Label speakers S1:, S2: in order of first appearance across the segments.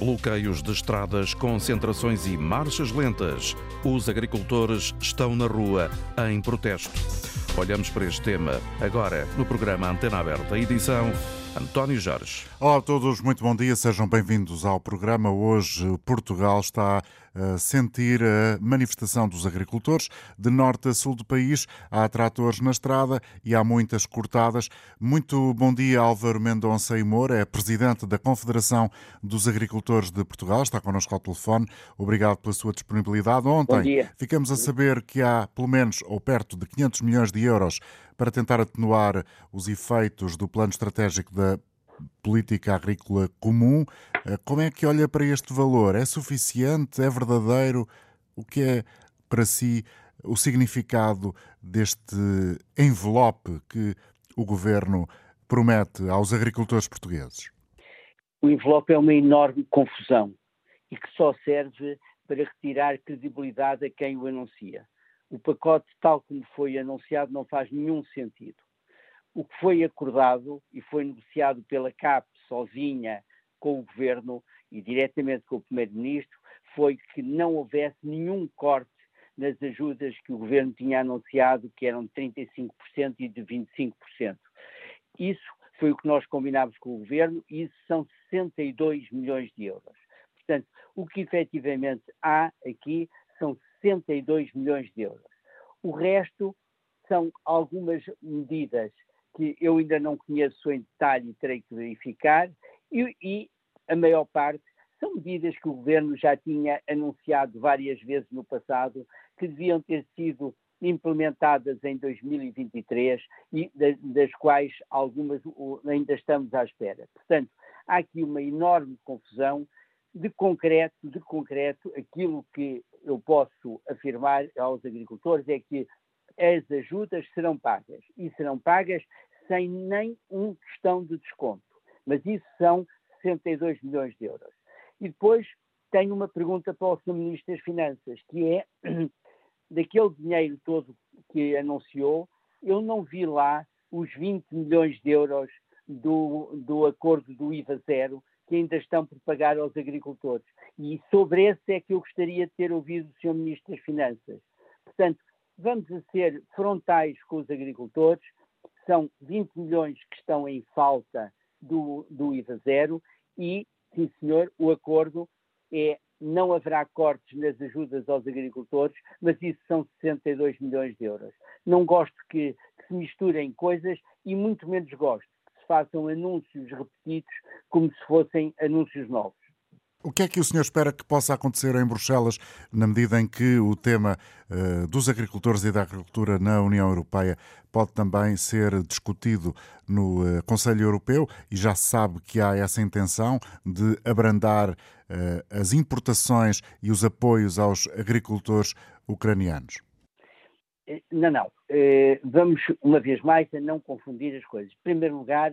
S1: Bloqueios de estradas, concentrações e marchas lentas. Os agricultores estão na rua em protesto. Olhamos para este tema agora no programa Antena Aberta, edição António Jorge.
S2: Olá a todos, muito bom dia, sejam bem-vindos ao programa. Hoje Portugal está sentir a manifestação dos agricultores. De norte a sul do país há tratores na estrada e há muitas cortadas. Muito bom dia, Álvaro Mendonça e Moura, é presidente da Confederação dos Agricultores de Portugal, está connosco ao telefone. Obrigado pela sua disponibilidade. Ontem ficamos a saber que há pelo menos ou perto de 500 milhões de euros para tentar atenuar os efeitos do plano estratégico da política agrícola comum. Eh, como é que olha para este valor? É suficiente? É verdadeiro? O que é para si o significado deste envelope que o governo promete aos agricultores portugueses?
S3: O envelope é uma enorme confusão e que só serve para retirar credibilidade a quem o anuncia. O pacote, tal como foi anunciado, não faz nenhum sentido o que foi acordado e foi negociado pela CAP sozinha com o governo e diretamente com o primeiro-ministro foi que não houvesse nenhum corte nas ajudas que o governo tinha anunciado, que eram de 35% e de 25%. Isso foi o que nós combinámos com o governo e isso são 62 milhões de euros. Portanto, o que efetivamente há aqui são 62 milhões de euros. O resto são algumas medidas que eu ainda não conheço em detalhe e terei que verificar, e, e a maior parte são medidas que o governo já tinha anunciado várias vezes no passado, que deviam ter sido implementadas em 2023 e das quais algumas ainda estamos à espera. Portanto, há aqui uma enorme confusão de concreto, de concreto, aquilo que eu posso afirmar aos agricultores é que as ajudas serão pagas e serão pagas sem nem um questão de desconto. Mas isso são 62 milhões de euros. E depois tenho uma pergunta para o Sr. Ministro das Finanças, que é daquele dinheiro todo que anunciou, eu não vi lá os 20 milhões de euros do, do acordo do IVA zero que ainda estão por pagar aos agricultores. E sobre esse é que eu gostaria de ter ouvido o Sr. Ministro das Finanças. Portanto, vamos a ser frontais com os agricultores, são 20 milhões que estão em falta do, do IVA zero e, sim senhor, o acordo é não haverá cortes nas ajudas aos agricultores, mas isso são 62 milhões de euros. Não gosto que, que se misturem coisas e muito menos gosto que se façam anúncios repetidos como se fossem anúncios novos.
S2: O que é que o senhor espera que possa acontecer em Bruxelas na medida em que o tema uh, dos agricultores e da agricultura na União Europeia pode também ser discutido no uh, Conselho Europeu e já se sabe que há essa intenção de abrandar uh, as importações e os apoios aos agricultores ucranianos?
S3: Não, não. Vamos, uma vez mais, a não confundir as coisas. Em primeiro lugar,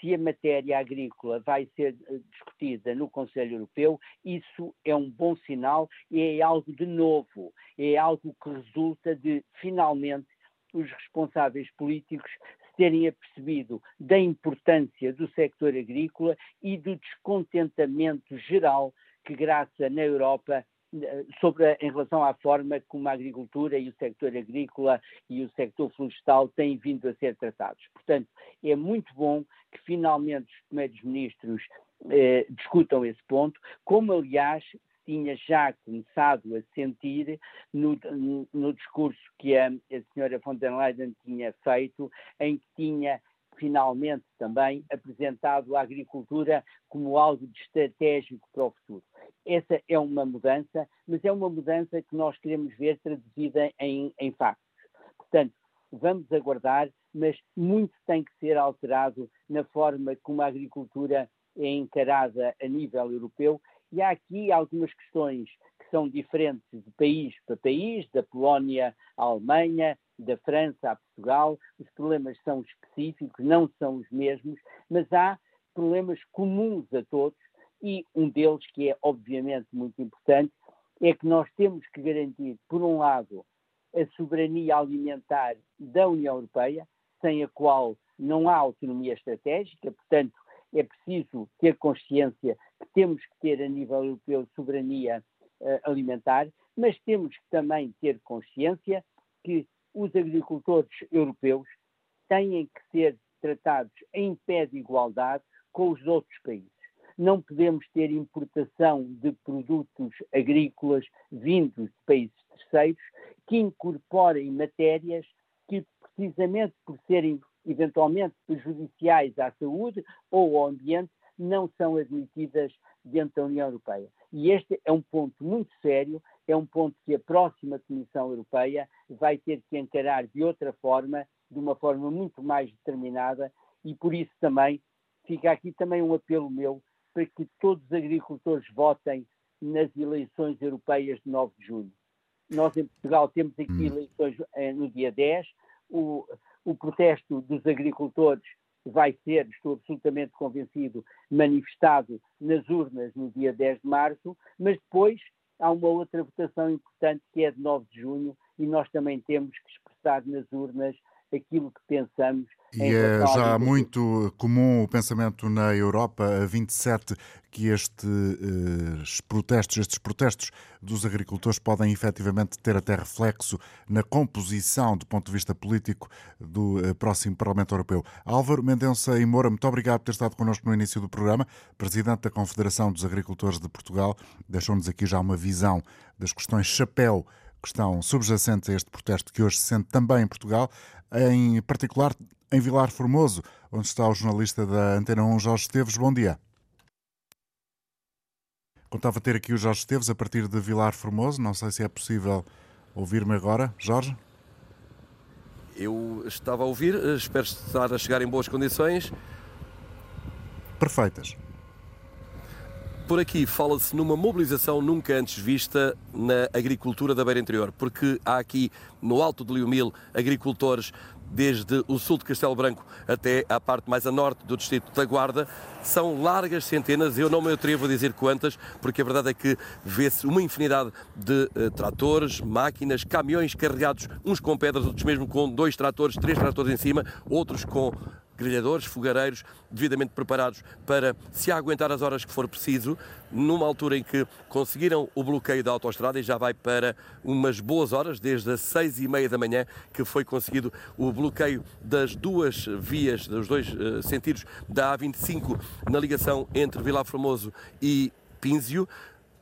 S3: se a matéria agrícola vai ser eh, discutida no Conselho Europeu, isso é um bom sinal e é algo de novo, é algo que resulta de, finalmente, os responsáveis políticos se terem apercebido da importância do sector agrícola e do descontentamento geral que graça na Europa sobre em relação à forma como a agricultura e o sector agrícola e o sector florestal têm vindo a ser tratados. Portanto, é muito bom que finalmente os primeiros ministros eh, discutam esse ponto, como aliás tinha já começado a sentir no, no discurso que a, a senhora von der Leyen tinha feito, em que tinha finalmente também apresentado a agricultura como algo de estratégico para o futuro. Essa é uma mudança, mas é uma mudança que nós queremos ver traduzida em, em factos. Portanto, vamos aguardar, mas muito tem que ser alterado na forma como a agricultura é encarada a nível europeu. E há aqui algumas questões são diferentes de país para país, da Polónia à Alemanha, da França a Portugal. Os problemas são específicos, não são os mesmos, mas há problemas comuns a todos e um deles, que é obviamente muito importante, é que nós temos que garantir, por um lado, a soberania alimentar da União Europeia, sem a qual não há autonomia estratégica, portanto, é preciso ter consciência que temos que ter a nível europeu soberania alimentar, mas temos que também ter consciência que os agricultores europeus têm que ser tratados em pé de igualdade com os outros países. Não podemos ter importação de produtos agrícolas vindos de países terceiros que incorporem matérias que, precisamente por serem eventualmente prejudiciais à saúde ou ao ambiente, não são admitidas dentro da União Europeia. E este é um ponto muito sério, é um ponto que a próxima Comissão Europeia vai ter que encarar de outra forma, de uma forma muito mais determinada, e por isso também fica aqui também um apelo meu para que todos os agricultores votem nas eleições europeias de 9 de junho. Nós em Portugal temos aqui hum. eleições eh, no dia 10, o, o protesto dos agricultores vai ser, estou absolutamente convencido, manifestado nas urnas no dia 10 de março, mas depois há uma outra votação importante que é de 9 de junho e nós também temos que expressar nas urnas aquilo que pensamos.
S2: E é já muito comum o pensamento na Europa, a 27, que estes protestos, estes protestos dos agricultores podem efetivamente ter até reflexo na composição, do ponto de vista político, do eh, próximo Parlamento Europeu. Álvaro Mendonça e Moura, muito obrigado por ter estado connosco no início do programa. Presidente da Confederação dos Agricultores de Portugal, deixou-nos aqui já uma visão das questões chapéu que estão subjacentes a este protesto que hoje se sente também em Portugal em particular em Vilar Formoso, onde está o jornalista da Antena 1, Jorge Esteves. Bom dia. Contava ter aqui o Jorge Esteves a partir de Vilar Formoso. Não sei se é possível ouvir-me agora. Jorge?
S4: Eu estava a ouvir, espero estar a chegar em boas condições.
S2: Perfeitas.
S4: Por aqui fala-se numa mobilização nunca antes vista na agricultura da Beira Interior, porque há aqui no Alto de Liomil agricultores desde o sul de Castelo Branco até à parte mais a norte do distrito da Guarda. São largas centenas, eu não me atrevo a dizer quantas, porque a verdade é que vê-se uma infinidade de uh, tratores, máquinas, caminhões carregados, uns com pedras, outros mesmo com dois tratores, três tratores em cima, outros com grelhadores, fogareiros, devidamente preparados para se aguentar as horas que for preciso, numa altura em que conseguiram o bloqueio da autoestrada e já vai para umas boas horas, desde as seis e meia da manhã, que foi conseguido o bloqueio das duas vias, dos dois uh, sentidos da A25 na ligação entre Vila Formoso e Pínzio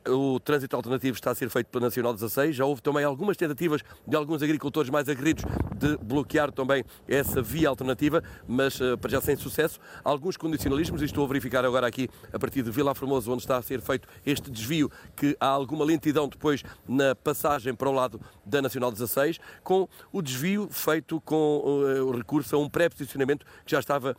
S4: o trânsito alternativo está a ser feito pela Nacional 16. Já houve também algumas tentativas de alguns agricultores mais aguerridos de bloquear também essa via alternativa, mas uh, para já sem sucesso. Alguns condicionalismos, e estou a verificar agora aqui a partir de Vila Formoso, onde está a ser feito este desvio, que há alguma lentidão depois na passagem para o lado da Nacional 16, com o desvio feito com uh, o recurso a um pré-posicionamento que já estava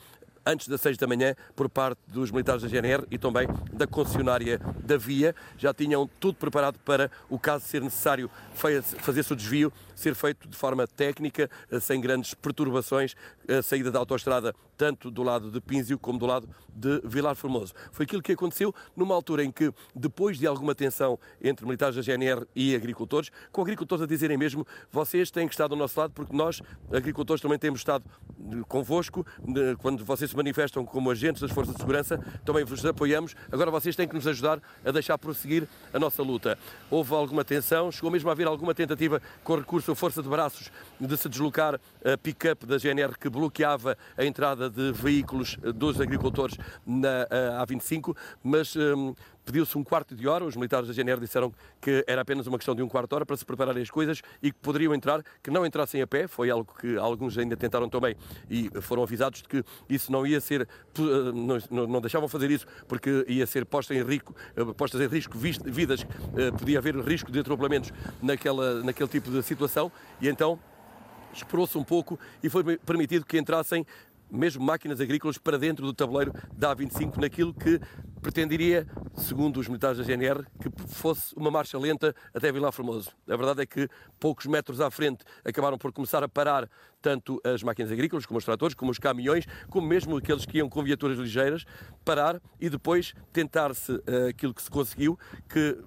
S4: antes das 6 da manhã por parte dos militares da GNR e também da concessionária da via. Já tinham tudo preparado para o caso ser necessário fazer-se o desvio, ser feito de forma técnica, eh, sem grandes perturbações, a saída da autoestrada tanto do lado de Pínzio como do lado de Vilar Formoso. Foi aquilo que aconteceu numa altura em que, depois de alguma tensão entre militares da GNR e agricultores, com agricultores a dizerem mesmo, vocês têm que estar do nosso lado porque nós, agricultores, também temos estado eh, convosco, quando vocês se manifestam como agentes das forças de segurança, também vos apoiamos, agora vocês têm que nos ajudar a deixar prosseguir a nossa luta. Houve alguma tensão, chegou mesmo a haver alguma tentativa com recurso à força de braços de se deslocar a pick-up da GNR que bloqueava a entrada de veículos eh, dos agricultores na eh, A25, mas um, pediu-se um quarto de hora. Os militares da GNR disseram que era apenas uma questão de um quarto de hora para se prepararem as coisas e que poderiam entrar, que não entrassem a pé. Foi algo que alguns ainda tentaram também e foram avisados de que isso não ia ser, eh, não, não deixavam fazer isso porque ia ser posta em risco, postas em risco vidas, podia haver risco de atropelamentos naquela, naquele tipo de situação e então esperou-se um pouco e foi permitido que entrassem mesmo máquinas agrícolas para dentro do tabuleiro da A25 naquilo que pretenderia, segundo os militares da GNR, que fosse uma marcha lenta até Vila Formoso. A verdade é que poucos metros à frente acabaram por começar a parar tanto as máquinas agrícolas, como os tratores, como os caminhões, como mesmo aqueles que iam com viaturas ligeiras, parar e depois tentar-se uh, aquilo que se conseguiu, que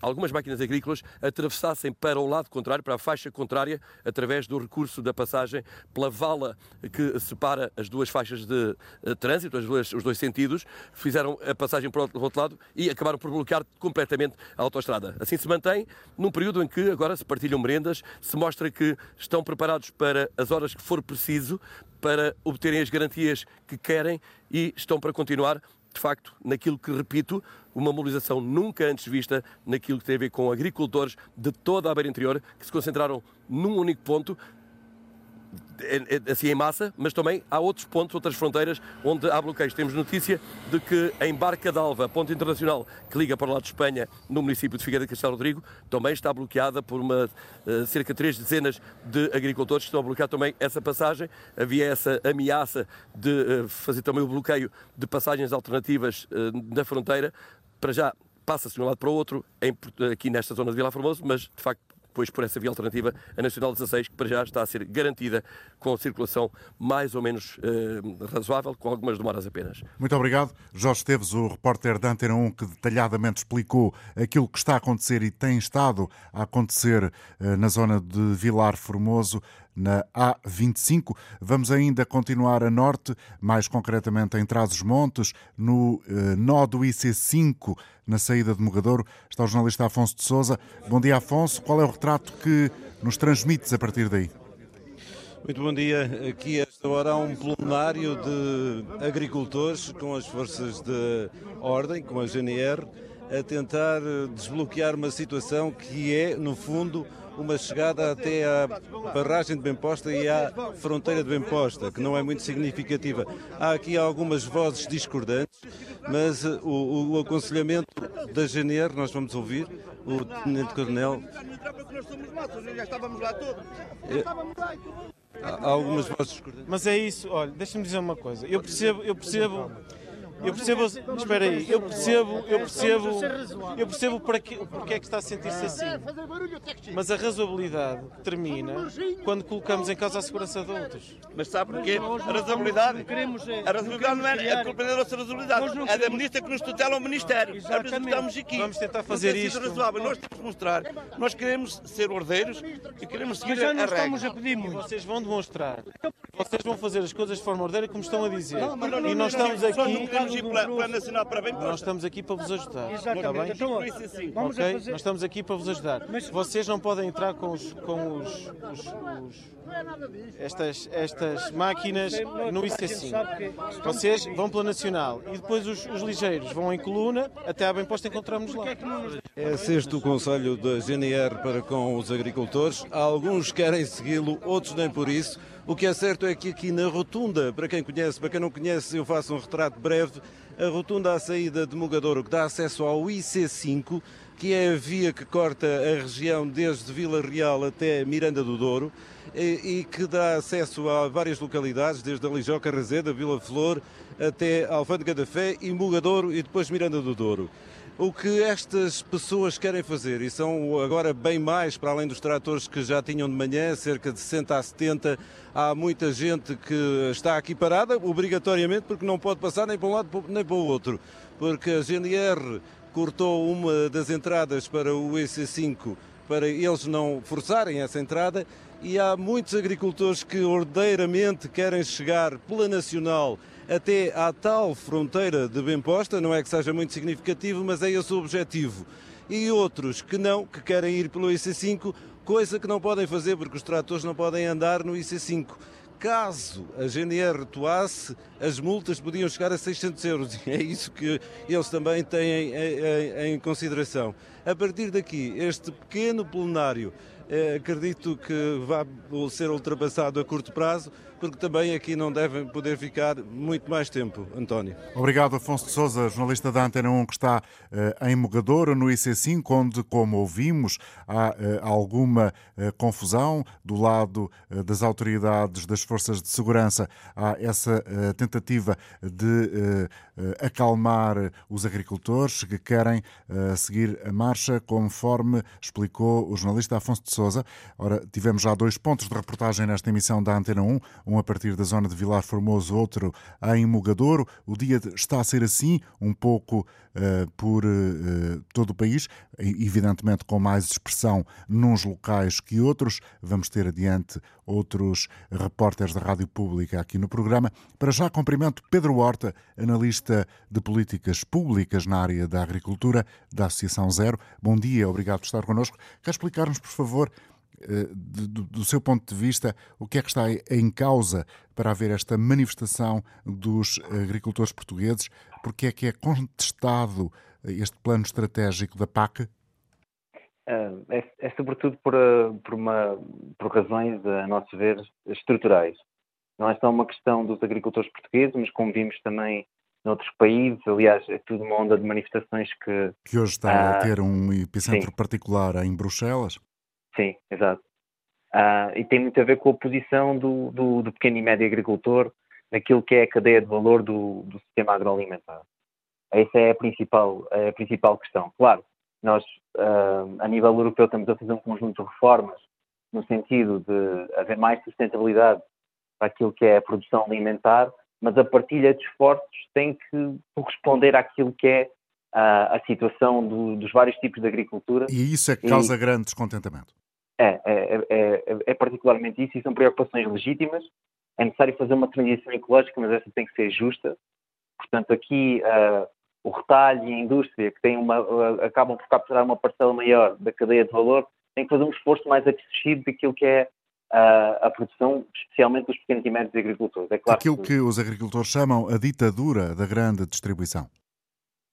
S4: algumas máquinas agrícolas atravessassem para o lado contrário, para a faixa contrária, através do recurso da passagem pela vala que separa as duas faixas de uh, trânsito, as duas, os dois sentidos, fizeram a passagem para o outro lado e acabaram por bloquear completamente a autoestrada. Assim se mantém num período em que agora se partilham merendas, se mostra que estão preparados para as horas que for preciso para obterem as garantias que querem e estão para continuar de facto, naquilo que, repito, uma mobilização nunca antes vista naquilo que tem a ver com agricultores de toda a beira interior que se concentraram num único ponto, assim em massa, mas também há outros pontos, outras fronteiras onde há bloqueios. Temos notícia de que em Barca d'Alva, ponto internacional que liga para o lado de Espanha, no município de Figueira de Castelo Rodrigo, também está bloqueada por uma, eh, cerca de três dezenas de agricultores que estão a bloquear também essa passagem. Havia essa ameaça de eh, fazer também o bloqueio de passagens alternativas eh, na fronteira. Para já passa-se de um lado para o outro, aqui nesta zona de Vila Formoso, mas de facto depois por essa via alternativa, a Nacional 16, que para já está a ser garantida com circulação mais ou menos eh, razoável, com algumas demoras apenas.
S2: Muito obrigado. Jorge Esteves, o repórter da Antena 1, que detalhadamente explicou aquilo que está a acontecer e tem estado a acontecer eh, na zona de Vilar Formoso na A25. Vamos ainda continuar a norte, mais concretamente em Trás-os-Montes, no eh, nó do IC5, na saída de Mogadouro. Está o jornalista Afonso de Souza. Bom dia, Afonso. Qual é o retrato que nos transmites a partir daí?
S5: Muito bom dia. Aqui, esta hora, há um plenário de agricultores com as forças de ordem, com a GNR, a tentar desbloquear uma situação que é, no fundo, uma chegada até à barragem de Bemposta e à fronteira de Bemposta, que não é muito significativa. Há aqui algumas vozes discordantes, mas uh, o, o aconselhamento da GNR, nós vamos ouvir, o Tenente Coronel. É, há algumas vozes discordantes.
S6: Mas é isso, olha, deixa-me dizer uma coisa. Eu percebo, eu percebo eu percebo, espera aí, eu percebo, eu percebo, eu percebo para que, porque é que está a sentir-se assim. Mas a razoabilidade termina quando colocamos em causa a segurança de outros.
S7: Mas sabe porquê? A razoabilidade, a razoabilidade não é a culpa da nossa razoabilidade, é da ministra que nos tutela o Ministério. É por isso que estamos aqui.
S6: Vamos tentar fazer isto.
S7: Razoável. Nós temos que mostrar, nós queremos ser ordeiros e queremos seguir a regra.
S6: estamos a pedir muito. Vocês vão demonstrar, vocês vão fazer as coisas de forma ordeira como estão a dizer. E nós estamos aqui
S7: vamos ir para, para Nacional para bem
S6: Nós estamos aqui para vos ajudar.
S7: Exatamente.
S6: Está bem?
S7: Então, isso assim.
S6: Vamos okay? fazer... Nós estamos aqui para vos ajudar. Mas... Vocês não podem entrar com os, com os, os, os estas, estas máquinas no IC5. Vocês vão pela Nacional e depois os, os ligeiros vão em coluna até à bem posta encontramos lá.
S5: É sexto o conselho da GNR para com os agricultores. Alguns querem segui-lo, outros nem por isso. O que é certo é que aqui na rotunda, para quem conhece, para quem não conhece, eu faço um retrato breve. A rotunda à saída de Mugadouro, que dá acesso ao IC5, que é a via que corta a região desde Vila Real até Miranda do Douro e, que dá acesso a várias localidades, desde a Lijó Carrazeda, Vila Flor, até Alfândega da Fé e Mugadouro e depois Miranda do Douro. O que estas pessoas querem fazer, e são agora bem mais, para além dos tratores que já tinham de manhã, cerca de 60 a 70, há muita gente que está aqui parada, obrigatoriamente, porque não pode passar nem para um lado nem para o outro, porque a GNR cortou uma das entradas para o EC5 para eles não forçarem essa entrada e há muitos agricultores que ordeiramente querem chegar pela Nacional até à tal fronteira de bem posta, não é que seja muito significativo, mas é esse o objetivo. E outros que não, que querem ir pelo IC5, coisa que não podem fazer porque os tratores não podem andar no IC5. Caso a GNR atuasse, as multas podiam chegar a 600 euros e é isso que eles também têm em, em consideração. A partir daqui, este pequeno plenário acredito que vai ser ultrapassado a curto prazo, porque também aqui não devem poder ficar muito mais tempo. António.
S2: Obrigado, Afonso de Souza, jornalista da Antena 1, que está uh, em Mogador, no IC5, onde, como ouvimos, há uh, alguma uh, confusão do lado das autoridades das forças de segurança. Há essa tentativa de acalmar os agricultores que querem seguir a marcha, conforme explicou o jornalista Afonso de. Souza. Ora, tivemos já dois pontos de reportagem nesta emissão da Antena 1, um a partir da zona de Vilar Formoso, outro em Mugadouro. O dia está a ser assim, um pouco uh, por uh, todo o país, evidentemente com mais expressão nos locais que outros. Vamos ter adiante outros repórteres da Rádio Pública aqui no programa. Para já cumprimento Pedro Horta, analista de políticas públicas na área da agricultura da Associação Zero. Bom dia, obrigado por estar connosco. Quer explicar-nos, por favor, do, do, seu ponto de vista, o que é que está em causa para haver esta manifestação dos agricultores portugueses? Porque é que é contestado este plano estratégico da PAC?
S8: Uh, é, é, sobretudo por, uh, por, uma, por razões, a nosso ver, estruturais. Não é só uma questão dos agricultores portugueses, mas como vimos também noutros países, aliás, é tudo uma onda de manifestações que...
S2: Que hoje está uh, a ter um epicentro sim. particular em Bruxelas.
S8: Sim, exato. e tem muito a ver com a posição do, do, do, pequeno e médio agricultor naquilo que é a cadeia de valor do, do sistema agroalimentar. Essa é a principal, a principal questão. Claro, nós, uh, a nível europeu, estamos a fazer um conjunto de reformas no sentido de haver mais sustentabilidade para aquilo que é a produção alimentar, mas a partilha de esforços tem que corresponder àquilo que é a, a situação do, dos vários tipos de agricultura.
S2: E isso é que causa e, grande descontentamento.
S8: É, é, é, é, particularmente isso e são preocupações legítimas. É necessário fazer uma transição ecológica, mas essa tem que ser justa. Portanto, aqui uh, o retalho e a indústria, que uma, acabam por capturar uma parcela maior da cadeia de valor, têm que fazer um esforço mais acrescido daquilo que é a, a produção, especialmente dos pequenos e médios agricultores. É
S2: claro aquilo que... que os agricultores chamam a ditadura da grande distribuição.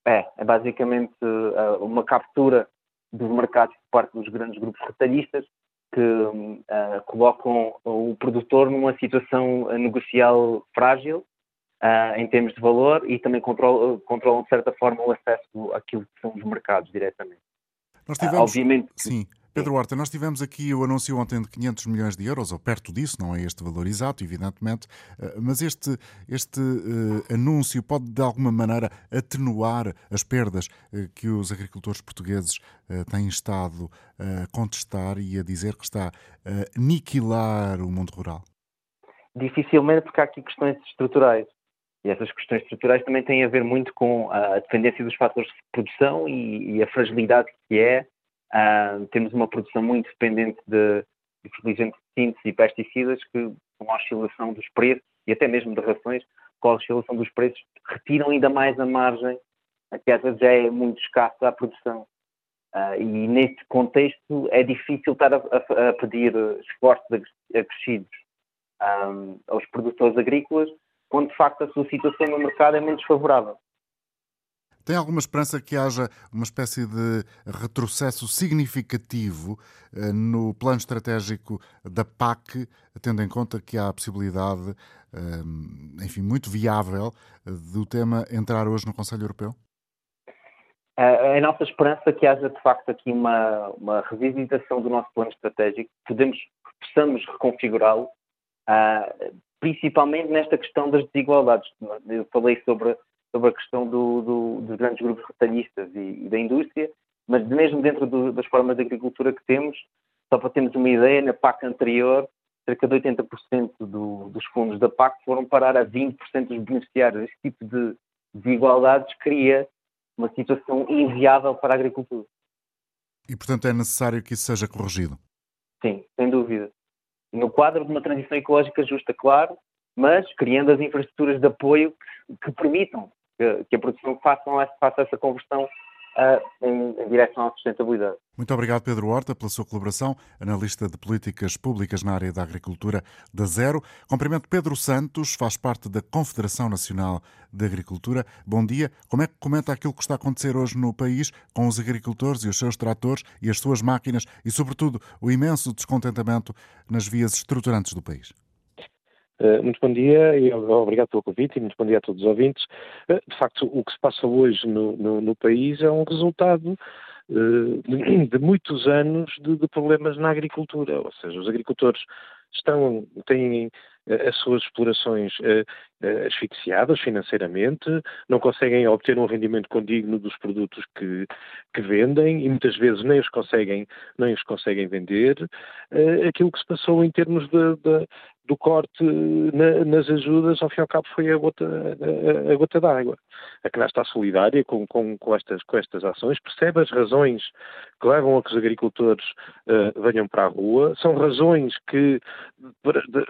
S8: É, é basicamente uh, uma captura dos mercados por parte dos grandes grupos retalhistas que uh, colocam o produtor numa situação negocial frágil uh, em termos de valor e também controlam, controlam, de certa forma, o acesso àquilo que são os mercados diretamente.
S2: Nós tivemos, uh, obviamente, sim. Pedro Horta, nós tivemos aqui o anúncio ontem de 500 milhões de euros, ou perto disso, não é este valor exato, evidentemente, mas este, este uh, anúncio pode de alguma maneira atenuar as perdas uh, que os agricultores portugueses uh, têm estado a contestar e a dizer que está a aniquilar o mundo rural?
S8: Dificilmente, porque há aqui questões estruturais. E essas questões estruturais também têm a ver muito com a dependência dos fatores de produção e, e a fragilidade que é. Uh, temos uma produção muito dependente de, de fertilizantes de síntese e pesticidas que, com a oscilação dos preços e até mesmo de rações, com a oscilação dos preços, retiram ainda mais a margem, que às vezes já é muito escassa à produção. Uh, e neste contexto é difícil estar a, a, a pedir esforços acrescidos um, aos produtores agrícolas quando de facto a sua situação no mercado é menos favorável.
S2: Tem alguma esperança que haja uma espécie de retrocesso significativo eh, no plano estratégico da PAC, tendo em conta que há a possibilidade, eh, enfim, muito viável, do tema entrar hoje no Conselho Europeu?
S8: É a nossa esperança é que haja de facto aqui uma, uma revisitação do nosso plano estratégico, podemos, possamos reconfigurá-lo, uh, principalmente nesta questão das desigualdades. Eu falei sobre, sobre a questão do, do, dos grandes grupos retalhistas e, e, da indústria, mas mesmo dentro do, das formas de agricultura que temos, só para termos uma ideia, na PAC anterior, cerca de 80% do, dos fundos da PAC foram parar a 20% dos beneficiários. Este tipo de desigualdades cria uma situação inviável para a agricultura.
S2: E, portanto, é necessário que isso seja corrigido?
S8: Sim, sem dúvida no quadro de uma transição ecológica justa, claro, mas criando as infraestruturas de apoio que, que permitam que, que, a produção faça, faça essa conversão uh, em, em, direção à sustentabilidade.
S2: Muito obrigado, Pedro Horta, pela sua colaboração, analista de políticas públicas na área da agricultura da Zero. Cumprimento Pedro Santos, faz parte da Confederação Nacional de Agricultura. Bom dia. Como é que comenta aquilo que está a acontecer hoje no país com os agricultores e os seus tratores e as suas máquinas e, sobretudo, o imenso descontentamento nas vias estruturantes do país?
S9: Uh, muito bom dia e obrigado pelo convite e muito bom dia a todos os ouvintes. Uh, de facto, o que se passa hoje no, no, no país é um resultado de, de, muitos anos de, de, problemas na agricultura, ou seja, os agricultores estão, têm as suas explorações asfixiadas financeiramente, não conseguem obter um rendimento condigno dos produtos que, que vendem e muitas vezes nem os conseguem, nem os conseguem vender. Aquilo que se passou em termos de, de do corte na, nas ajudas, ao fim e ao cabo, foi a gota, a, a gota d'água. A CNAS está solidária com, com, com, estas, com estas ações, percebe as razões que levam a que os agricultores uh, venham para a rua, são razões que,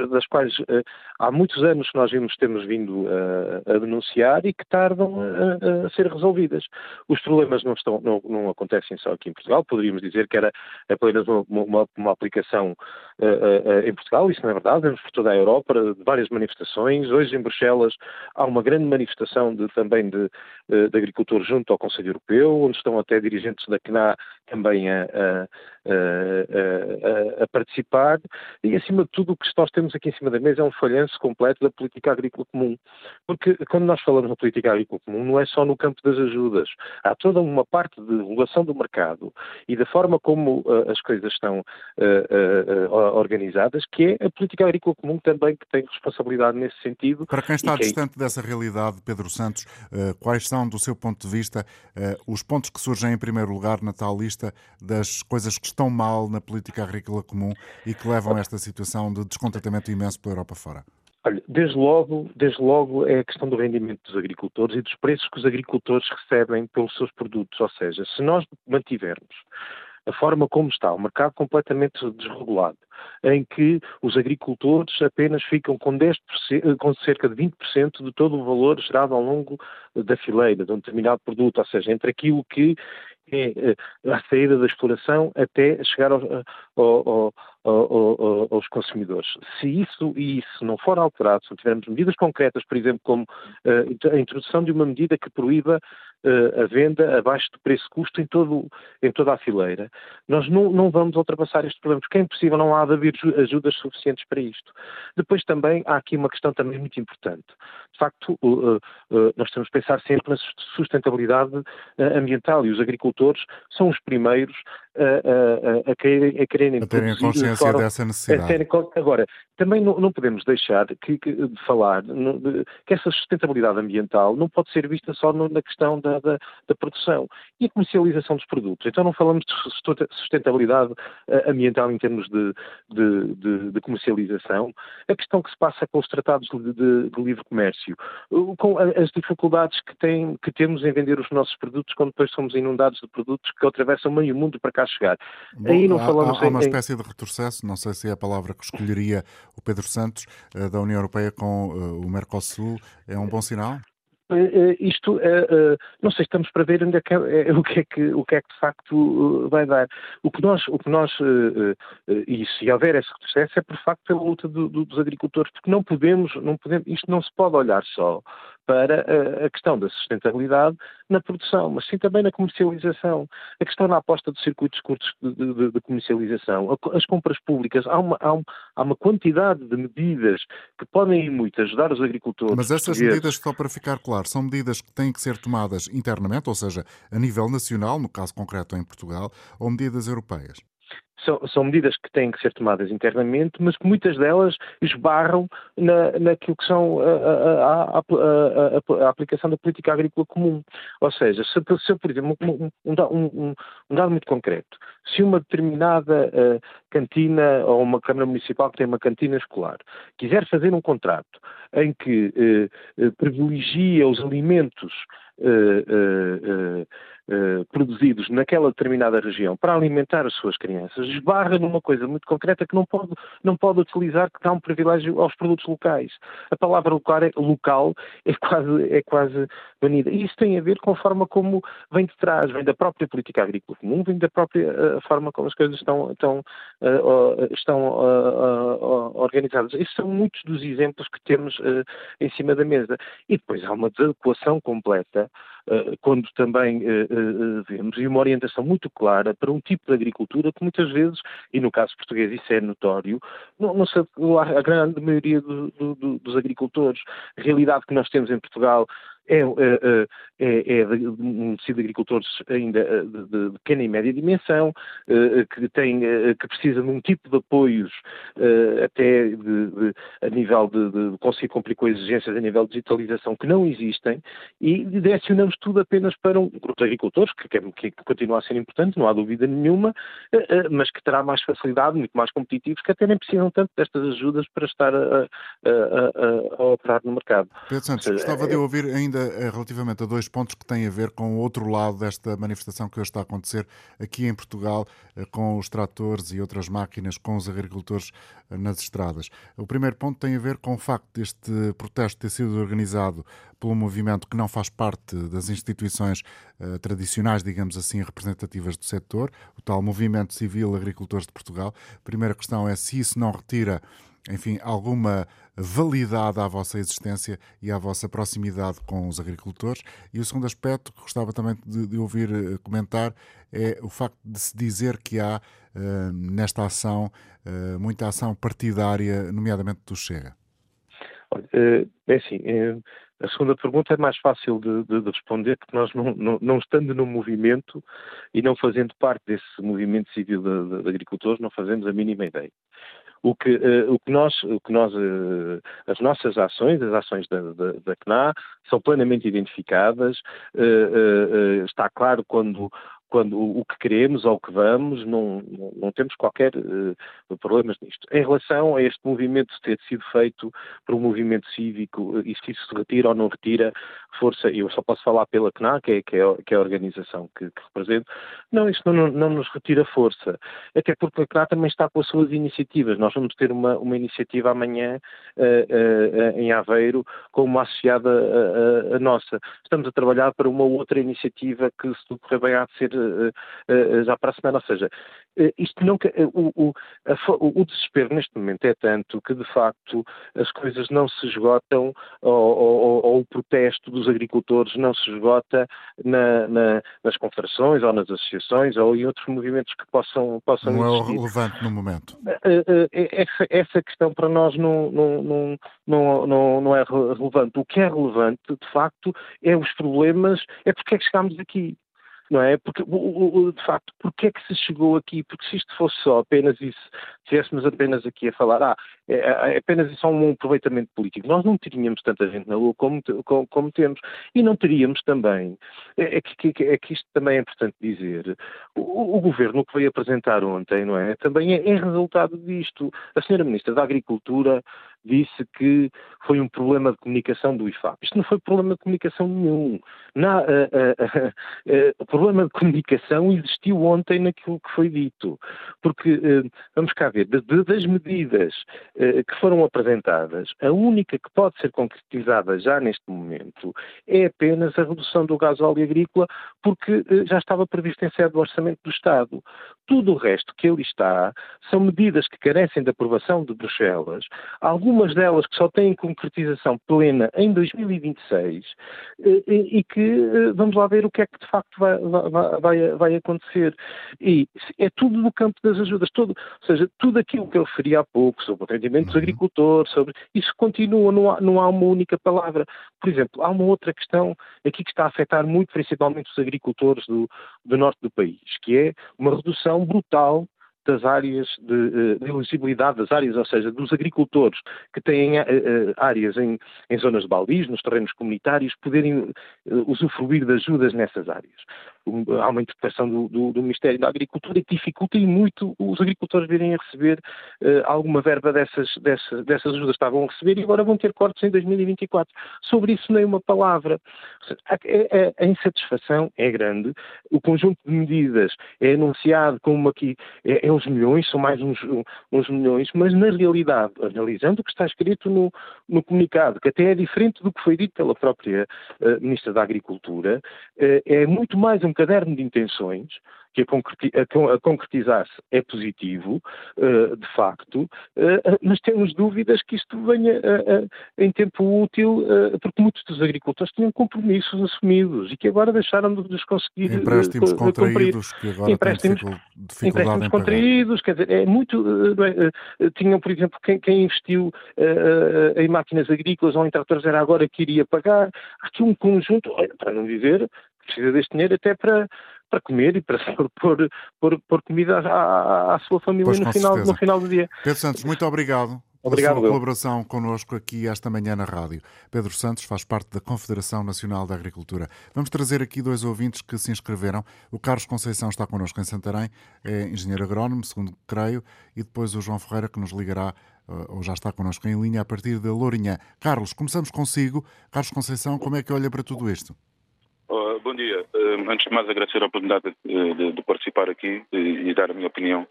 S9: das quais uh, há muitos anos nós vimos, temos vindo uh, a denunciar e que tardam a, a, ser resolvidas. Os problemas não, estão, não, não, acontecem só aqui em Portugal, poderíamos dizer que era apenas uma, uma, uma aplicação em Portugal, isso não é verdade, por toda a Europa, de várias manifestações. Hoje em Bruxelas há uma grande manifestação de, também de, de, agricultores junto ao Conselho Europeu, onde estão até dirigentes da CNA também a, a, a, a, participar. E, acima de tudo, o que nós temos aqui em cima da mesa é um falhanço completo da política agrícola comum. Porque quando nós falamos da política agrícola comum, não é só no campo das ajudas. Há toda uma parte de regulação do mercado e da forma como uh, as coisas estão uh, uh, organizadas, que é a política agrícola comum também que tem responsabilidade nesse sentido.
S2: Para quem está distante dessa realidade, Pedro Santos, quais são, do seu ponto de vista, os pontos que surgem em primeiro lugar na tal lista das coisas que estão mal na política agrícola comum e que levam a esta situação de descontentamento imenso pela Europa fora?
S9: Olha, desde logo, desde logo é a questão do rendimento dos agricultores e dos preços que os agricultores recebem pelos seus produtos. Ou seja, se nós mantivermos a forma como está, o mercado completamente desregulado, em que os agricultores apenas ficam com, 10%, com cerca de 20% de todo o valor gerado ao longo da fileira de um determinado produto, ou seja, entre aquilo que é eh, a saída da exploração até chegar ao, ao, ao, aos consumidores. Se isso e isso não for alterado, se tivermos medidas concretas, por exemplo, como uh, a introdução de uma medida que proíba uh, a venda abaixo do preço-custo em, todo, em toda a fileira, nós não, não vamos ultrapassar este problema, porque é impossível, não há de haver ajudas suficientes para isto. Depois também há aqui uma questão também muito importante. De facto, uh, nós temos que pensar sempre na sustentabilidade ambiental e os agricultores são os primeiros a, a, a, quererem, a quererem
S2: a terem consciência dessa necessidade. Terem,
S9: agora, também não, não podemos deixar que, que, de falar no, de, que essa sustentabilidade ambiental não pode ser vista só no, na questão da, da, da, produção e a comercialização dos produtos. Então não falamos de sustentabilidade uh, ambiental em termos de, de, de, comercialização, a questão que se passa com os tratados de, livre comércio, com as dificuldades que, tem, que temos em vender os nossos produtos quando depois somos inundados de produtos que atravessam meio mundo para cá chegar.
S2: Bom, Aí não há, falamos há, há uma espécie de retrocesso, não sei se é a palavra que escolheria o Pedro Santos, uh, da União Europeia com uh, o Mercosul. É um bom sinal?
S9: Uh, isto, não sei, estamos para ver onde é que, é, o, que é que, o que é que de facto vai dar. O que nós, o que nós e se houver esse retrocesso é por facto pela luta do, do, dos agricultores, porque não podemos, não podemos, isto não se pode olhar só para a questão da sustentabilidade na produção, mas sim também na comercialização. A questão na aposta de circuitos curtos de, de, de comercialização, as compras públicas, há uma, há, um, há uma, quantidade de medidas que podem ir muito ajudar os agricultores.
S2: Mas essas medidas, só para ficar claro, são medidas que têm que ser tomadas internamente, ou seja, a nível nacional, no caso concreto em Portugal, ou medidas europeias?
S9: São, são, medidas que têm que ser tomadas internamente, mas que muitas delas esbarram na, naquilo que são a, a, a, a, aplicação da política agrícola comum. Ou seja, se, se por exemplo, um, um, um, um, dado muito concreto, se uma determinada uh, cantina ou uma Câmara Municipal que tem uma cantina escolar quiser fazer um contrato em que uh, uh, privilegia os alimentos uh, produzidos naquela determinada região para alimentar as suas crianças, esbarra numa coisa muito concreta que não pode, não pode utilizar, que dá um privilégio aos produtos locais. A palavra local é, local é quase, é quase banida. E isso tem a ver com a forma como vem de trás, vem da própria política agrícola comum, vem da própria uh, forma como as coisas estão, estão, uh, estão organizadas. Esses são muitos dos exemplos que temos em cima da mesa. E depois há uma desadequação completa eh, quando também eh, eh, vemos, e uma orientação muito clara para um tipo de agricultura que muitas vezes, e no caso português isso é notório, não, não a grande maioria do, do, dos agricultores. A realidade que nós temos em Portugal é, é, é, é de, um tecido de agricultores ainda de, de, pequena e média dimensão, que, tem, que precisa de um tipo de apoios até de, a nível de, conseguir cumprir com exigências a nível de digitalização que não existem e direcionamos tudo apenas para um grupo de agricultores, que, que, que continua a ser importante, não há dúvida nenhuma, mas que terá mais facilidade, muito mais competitivos, que até nem precisam tanto destas ajudas para estar a, a, a, a operar no mercado.
S2: Pedro Santos, seja, gostava de é- ouvir ainda eh, relativamente a dois pontos que têm a ver com o outro lado desta manifestação que hoje está a acontecer aqui em Portugal, eh, com os tratores e outras máquinas, com os agricultores eh, nas estradas. O primeiro ponto tem a ver com o facto deste protesto ter sido organizado pelo movimento que não faz parte das instituições tradicionais, digamos assim, representativas do setor, o tal Movimento Civil Agricultores de Portugal. A primeira questão é se isso não retira enfim, alguma validade à vossa existência e à vossa proximidade com os agricultores. E o segundo aspecto que gostava também de, de ouvir eh, comentar é o facto de se dizer que há uh, nesta ação uh, muita ação partidária, nomeadamente do Chega.
S9: É assim, a segunda pergunta é mais fácil de, de, de responder, porque nós, não, não, não, estando no movimento e não fazendo parte desse movimento civil de, de agricultores, não fazemos a mínima ideia. O que, uh, o que nós, o que nós uh, as nossas ações, as ações da, da, da CNA, são plenamente identificadas. Uh, está claro quando quando o que queremos ou o que vamos, não, não, não temos qualquer uh, problemas nisto. Em relação a este movimento ter sido feito por um movimento cívico e se isso se retira ou não retira força, eu só posso falar pela CNA, que é, que é, que é a organização que, que represento, não, isso não, não, nos retira força, até porque a CNA também está com as suas iniciativas. Nós vamos ter uma, uma iniciativa amanhã uh, uh, em Aveiro com uma associada a, a, a nossa. Estamos a trabalhar para uma outra iniciativa que, se tudo correr bem, há de ser eh, eh, já para a semana. Ou seja, eh, isto não, o, o, a, o, desespero neste momento é tanto que, de facto, as coisas não se esgotam, ou, ou, ou o protesto dos agricultores não se esgota na, na, nas confederações ou nas associações ou em outros movimentos que possam, possam
S2: não existir. Não é relevante no momento.
S9: Essa, essa questão para nós não, não, não, não, não é relevante. O que é relevante, de facto, é os problemas, é porque é que chegámos aqui não é? Porque, de facto, porque é que se chegou aqui? Porque se isto fosse só apenas isso, se estivéssemos apenas aqui a falar, ah, é, é, é apenas só um aproveitamento político, nós não teríamos tanta gente na rua como, como, como temos. E não teríamos também, é, é, que, é que isto também é importante dizer, o, o, governo que veio apresentar ontem, não é? Também é, é resultado disto. A senhora Ministra da Agricultura disse que foi um problema de comunicação do IFAP. Isto não foi problema de comunicação nenhum. Na, uh, uh, uh, problema de comunicação existiu ontem naquilo que foi dito. Porque, vamos cá ver, de, de, das medidas que foram apresentadas, a única que pode ser concretizada já neste momento é apenas a redução do gás óleo agrícola, porque já estava previsto em sede do Orçamento do Estado. Tudo o resto que ali está são medidas que carecem de aprovação de Bruxelas, algumas delas que só têm concretização plena em 2026 e que vamos lá ver o que é que de facto vai, vai, vai, vai acontecer. E é tudo no campo das ajudas, todo, ou seja, tudo aquilo que eu referi há pouco sobre o rendimento dos uhum. agricultores, sobre isso continua, não há, não há uma única palavra. Por exemplo, há uma outra questão aqui que está a afetar muito principalmente os agricultores do, do norte do país, que é uma redução brutal das áreas de, eh, de, elegibilidade das áreas, ou seja, dos agricultores que têm uh, áreas em, em zonas de baldios, nos terrenos comunitários, poderem usufruir de ajudas nessas áreas há uma interpretação do, do, do, Ministério da Agricultura que dificulta e muito os agricultores virem a receber uh, alguma verba dessas, dessas, dessas ajudas que estavam a receber e agora vão ter cortes em 2024. Sobre isso nem uma palavra. A, a, a insatisfação é grande, o conjunto de medidas é anunciado como aqui é, é uns milhões, são mais uns, uns milhões, mas na realidade, analisando o que está escrito no, no comunicado, que até é diferente do que foi dito pela própria uh, Ministra da Agricultura, uh, é muito mais um caderno de intenções que a, concretizar-se é positivo, uh, de facto, uh, mas temos dúvidas que isto venha em tempo útil, porque muitos dos agricultores tinham compromissos assumidos e que agora deixaram de os conseguir
S2: Empréstimos contraídos cumprir. que agora empréstimos, têm dificuldade
S9: empréstimos
S2: em
S9: contraídos quer dizer, é muito. É, tinham, por exemplo, quem, quem investiu em máquinas agrícolas ou em tratores era agora que iria pagar. Há aqui um conjunto, para não dizer, precisa deste dinheiro até para, para comer e para pôr, pôr, pôr comida à, à, sua família no final, no final do dia.
S2: Pedro Santos, muito obrigado. Obrigado, pela sua colaboração connosco aqui esta manhã na rádio. Pedro Santos faz parte da Confederação Nacional da Agricultura. Vamos trazer aqui dois ouvintes que se inscreveram. O Carlos Conceição está connosco em Santarém, é engenheiro agrónomo, segundo creio, e depois o João Ferreira, que nos ligará, eh, ou já está connosco em linha, a partir de Lourinhã. Carlos, começamos consigo. Carlos Conceição, como é que olha para tudo isto?
S10: Uh, bom dia. Uh, antes de mais, agradecer a oportunidade de, de, de participar aqui e, e dar a minha opinião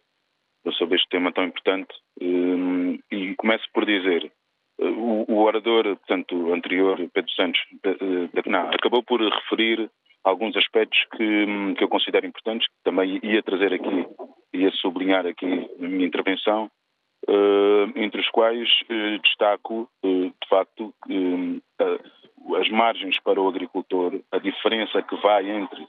S10: sobre este tema tão importante hum, e começo por dizer o, o orador, portanto, anterior, Pedro Santos, da CNA, acabou por referir alguns aspectos que, que eu considero importantes, que também ia trazer aqui, ia sublinhar aqui na minha intervenção, entre os quais destaco, de facto, as margens para o agricultor, a diferença que vai entre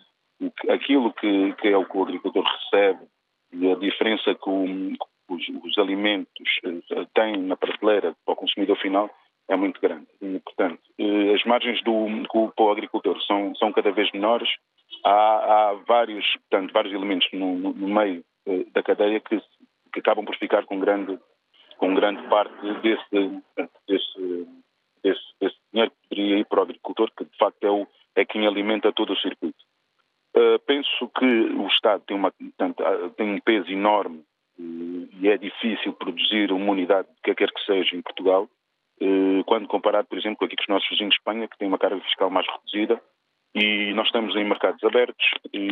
S10: aquilo que, que é o que o agricultor recebe e a diferença que, o, os, os, alimentos eh, têm na prateleira para o consumidor final é muito grande. E, portanto, eh, as margens do, do, para o agricultor são, são cada vez menores. Há, há vários, portanto, vários elementos no, no, meio eh, da cadeia que, que, acabam por ficar com grande, com grande parte desse, desse, desse, desse dinheiro poderia ir para o agricultor, que de facto é, o, é quem alimenta todo o circuito. Uh, penso que o Estado tem, uma, ah, tem um peso enorme e é difícil produzir uma unidade, que quer que seja, em Portugal, uh, quando comparado, por exemplo, com aqui com os nossos vizinhos de Espanha, que tem uma carga fiscal mais reduzida, e nós estamos em mercados abertos e,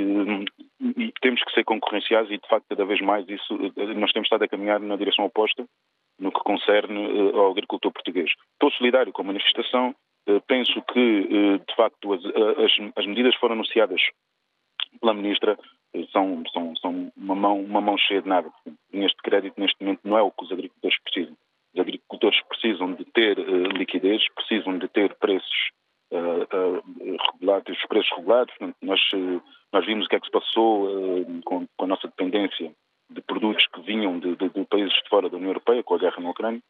S10: e temos que ser concorrenciais e, de facto, cada vez mais isso, nós temos estado a caminhar na direção oposta no que concerne ao agricultor português. Estou solidário com a manifestação, penso que, de facto, as, as, as medidas foram anunciadas pela Ministra são, são, são uma, mão, uma mão cheia de nada. Neste crédito, neste momento, não é o que os agricultores precisam. Os agricultores precisam de ter liquidez, precisam de ter preços regulados, preços regulados. Nós, nós vimos o que é que se passou com, com, a nossa dependência de produtos que vinham de, de, de, países de fora da União Europeia, com a guerra na Ucrânia.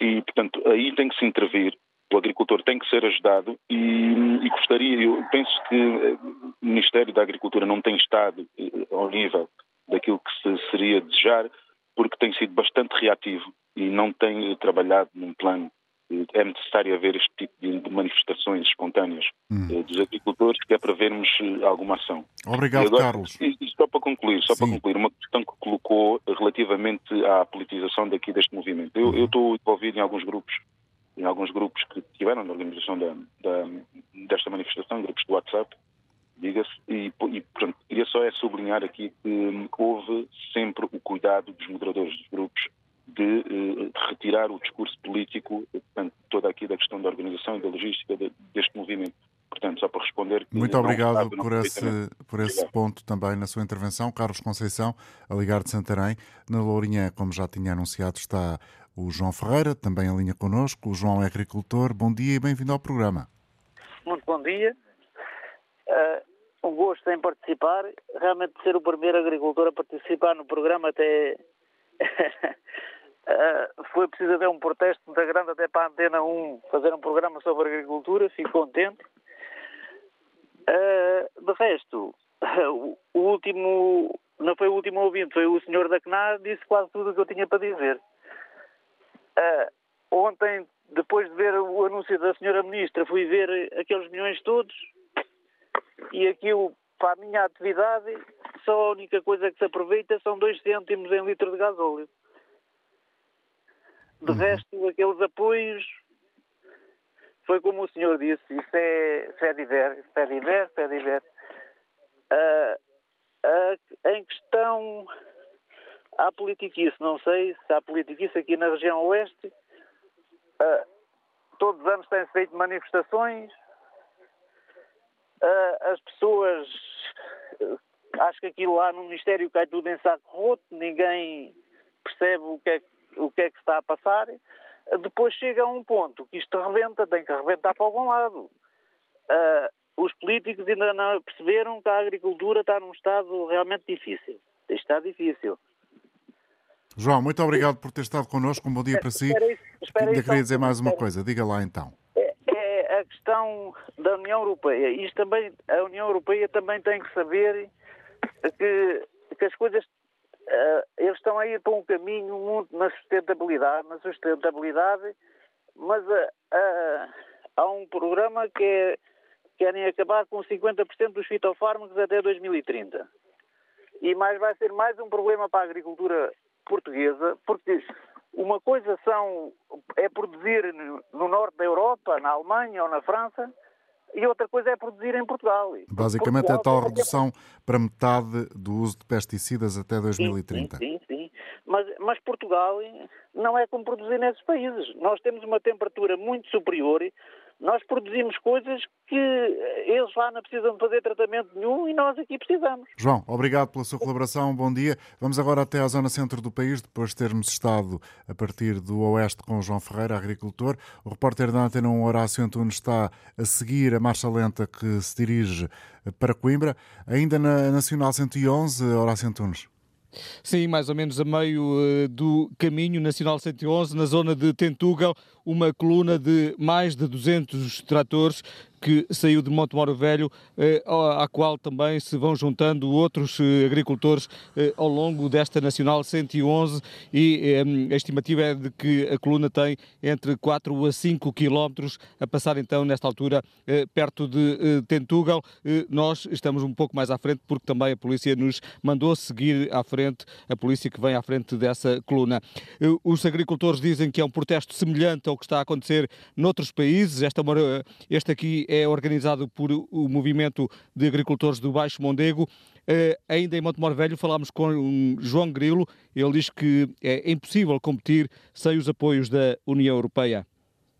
S10: e, portanto, aí tem que se intervir o agricultor tem que ser ajudado e, e, gostaria, eu penso que eh, o Ministério da Agricultura não tem estado eh, ao nível daquilo que se seria desejar, porque tem sido bastante reativo e não tem trabalhado num plano. Eh, é necessário haver este tipo de manifestações espontâneas hum. dos agricultores, que é para vermos alguma ação.
S2: Obrigado,
S10: agora,
S2: Carlos.
S10: E, e só para concluir, só Sim. para concluir, uma questão que colocou relativamente à politização daqui deste movimento. Eu, estou envolvido em alguns grupos em alguns grupos que tiveram na organização da, da, desta manifestação, grupos do WhatsApp, diga-se, e, e portanto, queria só é sublinhar aqui que houve sempre o cuidado dos moderadores dos grupos de, de eh, retirar o discurso político, portanto, toda aqui da questão da organização e da logística de, deste movimento. Portanto, só para responder.
S2: Muito obrigado por esse, por esse ponto também na sua intervenção. Carlos Conceição, a ligar de Santarém. Na Lourinhã, como já tinha anunciado, está o João Ferreira, também em linha connosco. O João é agricultor. Bom dia e bem-vindo ao programa.
S11: Muito bom dia. Uh, um gosto em participar. Realmente ser o primeiro agricultor a participar no programa até... uh, foi preciso haver um protesto muito grande até para a Antena 1 fazer um programa sobre agricultura. Fico contente. Uh, de resto, o último... Não foi o último ouvinte, foi o senhor da CNA, disse quase tudo o que eu tinha para dizer. Uh, ontem, depois de ver o anúncio da senhora ministra, fui ver aqueles milhões todos e aquilo, para a minha atividade, só a única coisa que se aproveita são dois cêntimos em litro de gasóleo. De uhum. resto, aqueles apoios, foi como o senhor disse, isso é fé diver, fé diver, fé diver. Uh, uh, em questão Há politiquice, não sei se há politiquice aqui na região oeste. Uh, todos os anos têm-se feito manifestações. As pessoas. Acho que aquilo lá no Ministério cai tudo em saco roto, ninguém percebe o que é, o que, é que está a passar. Depois chega a um ponto que isto rebenta, tem que rebentar para algum lado. os políticos ainda não perceberam que a agricultura está num estado realmente difícil está difícil.
S2: João, muito obrigado por ter estado connosco. Um bom dia para si.
S11: Espera espera
S2: Ainda queria dizer mais uma coisa. Diga lá então.
S11: É, é a questão da União Europeia. Isto também, a União Europeia também tem que saber que, que as coisas eles estão a ir para um caminho muito na sustentabilidade, na sustentabilidade, mas eh, eh, há um programa que é querem acabar com 50% dos fitofármacos até 2030. E mais vai ser mais um problema para a agricultura portuguesa, porque uma coisa são é produzir no norte da Europa, na Alemanha ou na França, e outra coisa é produzir em Portugal.
S2: Basicamente é
S11: Portugal
S2: tal
S11: tem que-
S2: redução para metade do uso de pesticidas até 2030.
S11: Sim, sim, sim. Mas, mas Portugal não é como produzir nesses países. Nós temos uma temperatura muito superior. Nós produzimos coisas que eles lá não precisam fazer tratamento nenhum e nós aqui precisamos.
S2: João, obrigado pela sua colaboração, bom dia. Vamos agora até à zona centro do país, depois de termos estado a partir do oeste com o João Ferreira, agricultor. O repórter da Antena 1, Horácio Antunes, está a seguir a marcha lenta que se dirige para Coimbra. Ainda na Nacional 111, Horácio Antunes.
S12: Sim, mais ou menos a meio eh, do caminho Nacional 111, na zona de Tentugal, uma coluna de mais de 200 tratores que saiu de Montemoro Velho, eh, à qual também se vão juntando outros eh, agricultores eh, ao longo desta Nacional 111 e a estimativa é de que a coluna tem entre 4 a 5 quilómetros a passar então nesta altura perto de Tentugal. Nós estamos um pouco mais à frente porque também a polícia nos mandou seguir à frente, a polícia que vem à frente dessa coluna. Os agricultores dizem que é um protesto semelhante ao que está a acontecer noutros países. Esta, este aqui é organizado por o movimento de agricultores do Baixo Mondego. Eh, ainda em Montemor Velho falámos com um João Grilo. Ele diz que é impossível competir sem os apoios da União Europeia.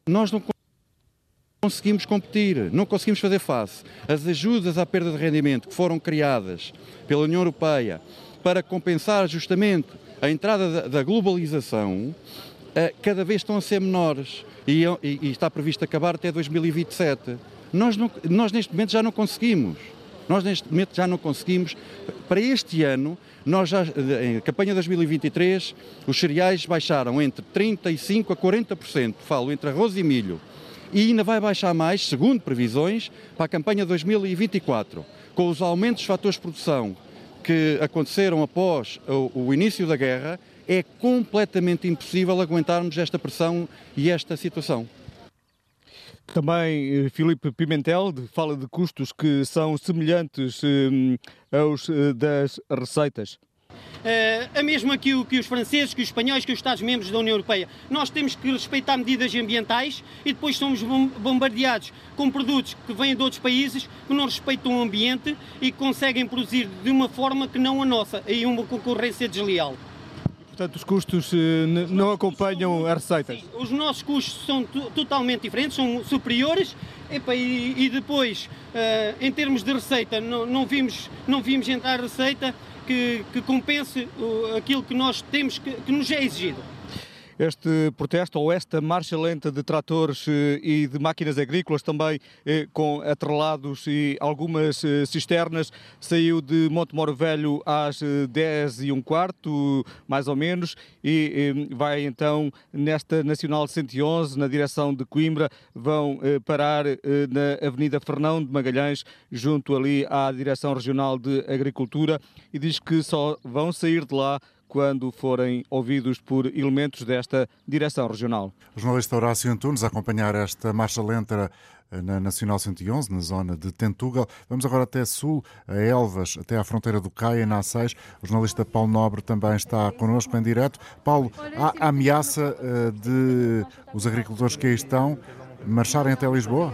S13: Nós não conseguimos competir, não conseguimos fazer face. As ajudas à perda de rendimento que foram criadas pela União Europeia para compensar justamente a entrada da, globalização, eh, cada vez estão a ser menores e, e está previsto acabar até 2027. Nós, não- nós neste momento já não conseguimos. Nós neste momento já não conseguimos. Para este ano, nós já, em campanha 2023, os cereais baixaram entre 35% a 40%, falo entre arroz e milho. E ainda vai baixar mais, segundo previsões, para a campanha 2024. Com os aumentos dos fatores de produção que aconteceram após o, o início da guerra, é completamente impossível aguentarmos esta pressão e esta situação.
S12: Também eh, Filipe Pimentel fala de custos que são semelhantes eh, aos eh, das receitas.
S14: É mesmo aquilo que os franceses, que os espanhóis, que os Estados-membros da União Europeia. Nós temos que respeitar medidas ambientais e depois somos bom- bombardeados com produtos que vêm de outros países que não respeitam o ambiente e que conseguem produzir de uma forma que não a nossa, e uma concorrência desleal.
S12: Portanto, os custos eh, n- não acompanham as receitas.
S14: Os nossos custos são to- totalmente diferentes, são superiores Epa, e, e depois, eh, em termos de receita, não, não vimos, não vimos entrar receita que, que compense o- aquilo que nós temos, que, que nos é exigido.
S12: Este protesto ou esta marcha lenta de tratores eh, e de máquinas agrícolas também eh, com atrelados e algumas eh, cisternas saiu de Montemoro Velho às eh, 10 e um quarto, mais ou menos, e vai então nesta Nacional 111 na direção de Coimbra, vão parar na Avenida Fernão de Magalhães, junto ali à Direção Regional de Agricultura, e diz que só vão sair de lá quando forem ouvidos por elementos desta direção regional.
S2: O jornalista Horácio Antunes a acompanhar esta marcha lenta eh, na Nacional 111, na zona de Tentugal. Vamos agora até Sul, a Elvas, até à fronteira do Caia, na A6. O jornalista Paulo Nobre também está connosco em direto. Paulo, há ameaça eh, de os agricultores que aí estão marcharem até Lisboa?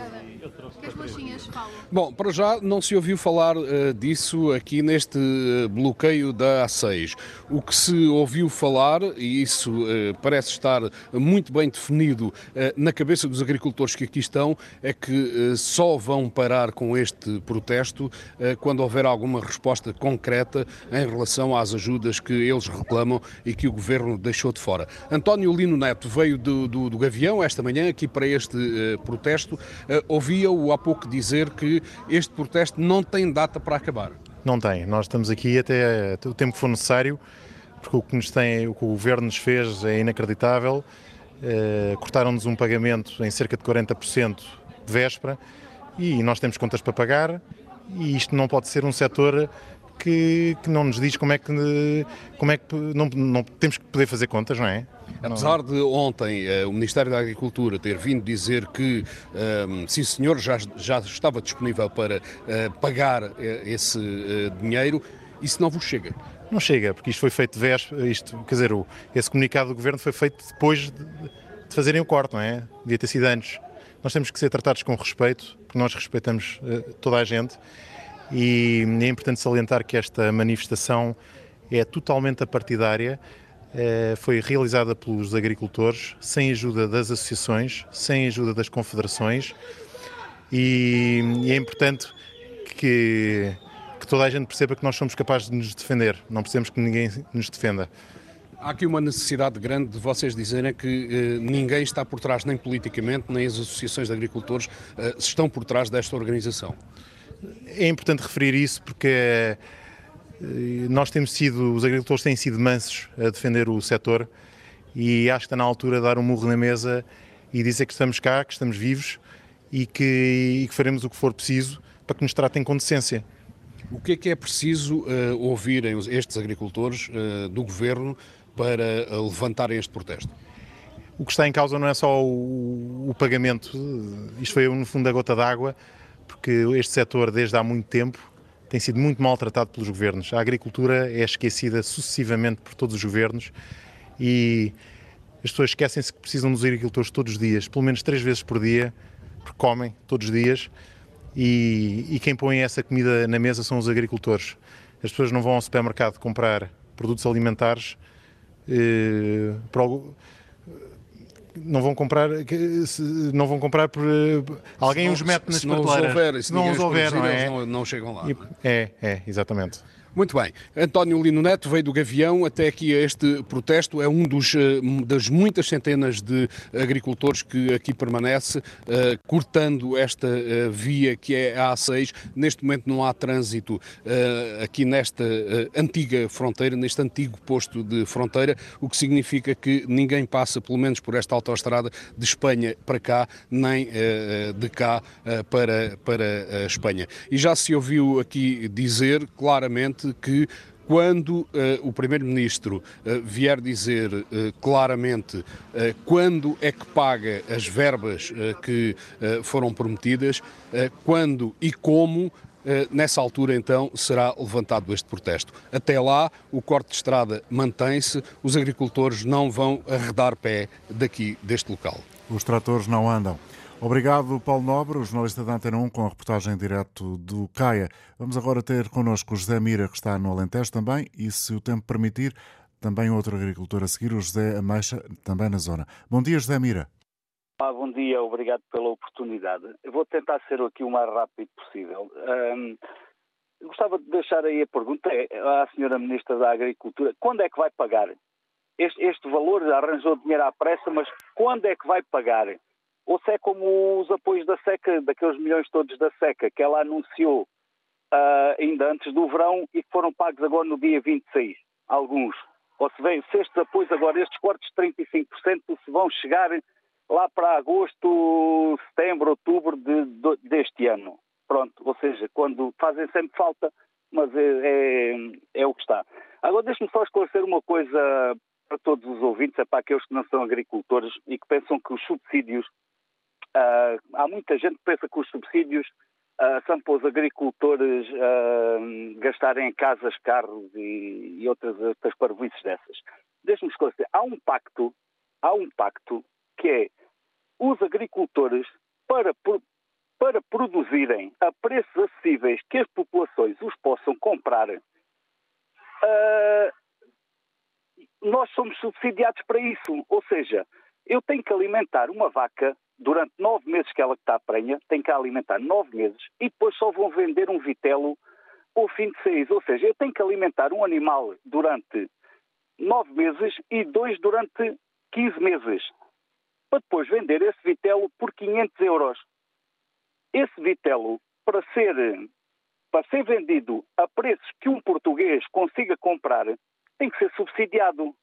S15: Bom, para já não se ouviu falar eh, disso aqui neste eh, bloqueio da A6. O que se ouviu falar, e isso eh, parece estar muito bem definido na cabeça dos agricultores que aqui estão, é que só vão parar com este protesto quando houver alguma resposta concreta em relação às ajudas que eles reclamam e que o governo deixou de fora. António Lino Neto veio do, do, do Gavião esta manhã aqui para este protesto. Eh, Ouvia-o há pouco dizer que este protesto não tem data para acabar.
S16: Não tem. Nós estamos aqui até o tempo que for necessário, porque o que, nos tem, o, que o governo nos fez é inacreditável. Uh, Cortaram-nos um pagamento em cerca de 40% de véspera e nós temos contas para pagar e isto não pode ser um setor que, que, não nos diz como é que, como é que não, não, temos que poder fazer contas, não é?
S15: Apesar de ontem uh, o Ministério da Agricultura ter vindo dizer que, uh, sim senhor, já, já estava disponível para uh, pagar esse dinheiro, isso não vos chega?
S16: Não chega, porque isto foi feito véspera, isto, quer dizer, o, esse comunicado do Governo foi feito depois de, de fazerem o corte, não é? Devia ter sido antes. Nós temos que ser tratados com respeito, porque nós respeitamos toda a gente e é importante salientar que esta manifestação é totalmente apartidária, eh, foi realizada pelos agricultores, sem ajuda das associações, sem ajuda das confederações e é importante que, que toda a gente perceba que nós somos capazes de nos defender, não precisamos que ninguém nos defenda.
S15: Há aqui uma necessidade grande de vocês dizerem que eh, ninguém está por trás, nem politicamente, nem as associações de agricultores eh, estão por trás desta organização.
S16: É importante referir isso porque eh, nós temos sido, os agricultores têm sido mansos a defender o setor e acho que está na altura de dar um murro na mesa e dizer que estamos cá, que estamos vivos e que, e que faremos o que for preciso para que nos tratem com decência.
S15: O que é que é preciso uh, ouvirem estes agricultores uh, do governo para uh, levantarem este protesto?
S16: O que está em causa não é só o, o pagamento, isto foi no fundo a gota d'água, porque este setor, desde há muito tempo, tem sido muito maltratado pelos governos. A agricultura é esquecida sucessivamente por todos os governos e as pessoas esquecem-se que precisam dos agricultores todos os dias, pelo menos três vezes por dia, porque comem todos os dias e, e quem põe essa comida na mesa são os agricultores. As pessoas não vão ao supermercado comprar produtos alimentares eh, para não vão comprar não vão comprar por alguém
S15: não,
S16: os mete nas
S15: se não
S16: prateleiras.
S15: Os houver, se não os houver, não é? Não, não chegam lá.
S16: É, é, exatamente.
S15: Muito bem. António Lino Neto veio do Gavião até aqui a este protesto. É um dos, eh, das muitas centenas de agricultores que aqui permanece, uh, cortando esta uh, via que é a A6. Neste momento não há trânsito uh, aqui nesta antiga fronteira, neste antigo posto de fronteira, o que significa que ninguém passa, pelo menos por esta autoestrada, de Espanha para cá, nem de cá para, para a Espanha. E já se ouviu aqui dizer claramente que quando uh, o Primeiro-Ministro uh, vier dizer uh, claramente quando é que paga as verbas que foram prometidas, quando e como, nessa altura então será levantado este protesto. Até lá, o corte de estrada mantém-se, os agricultores não vão arredar pé daqui deste local.
S2: Os tratores não andam. Obrigado, Paulo Nobre, o jornalista da Antena 1, com a reportagem direto do CAIA. Vamos agora ter connosco o José Mira, que está no Alentejo também, e se o tempo permitir, também outro agricultor a seguir, o José Ameixa, também na zona. Bom dia, José Mira.
S17: Bom dia, obrigado pela oportunidade. Eu vou tentar ser aqui o mais rápido possível. Um, gostava de deixar aí a pergunta à senhora Ministra da Agricultura. Quando é que vai pagar? Este, este valor arranjou dinheiro à pressa, mas quando é que vai pagar? Ou se é como os apoios da SECA, daqueles milhões todos da SECA, que ela anunciou uh, ainda antes do verão e que foram pagos agora no dia 26, alguns. Ou se vem, se estes apoios agora, estes cortes de 35%, se vão chegar lá para agosto, setembro, outubro de, de, deste ano. Pronto, ou seja, quando fazem sempre falta, mas é, é, é o que está. Agora deixe-me só esclarecer uma coisa para todos os ouvintes, é para aqueles que não são agricultores e que pensam que os subsídios Uh, há muita gente que pensa que os subsídios uh, são para os agricultores uh, gastarem em casas, carros e, e outras, outras parvoices dessas. Deixe-me esclarecer. Há um pacto, há um pacto que é os agricultores para, para produzirem a preços acessíveis que as populações os possam comprar, nós somos subsidiados para isso. Ou seja, eu tenho que alimentar uma vaca durante nove meses que ela está prenha, tem que alimentar nove meses e depois só vão vender um vitelo ao fim de seis. Ou seja, eu tenho que alimentar um animal durante nove meses e dois durante 15 meses, para depois vender esse vitelo por 500 euros. Esse vitelo, para ser, para ser vendido a preços alimentar tem que ser subsidiado.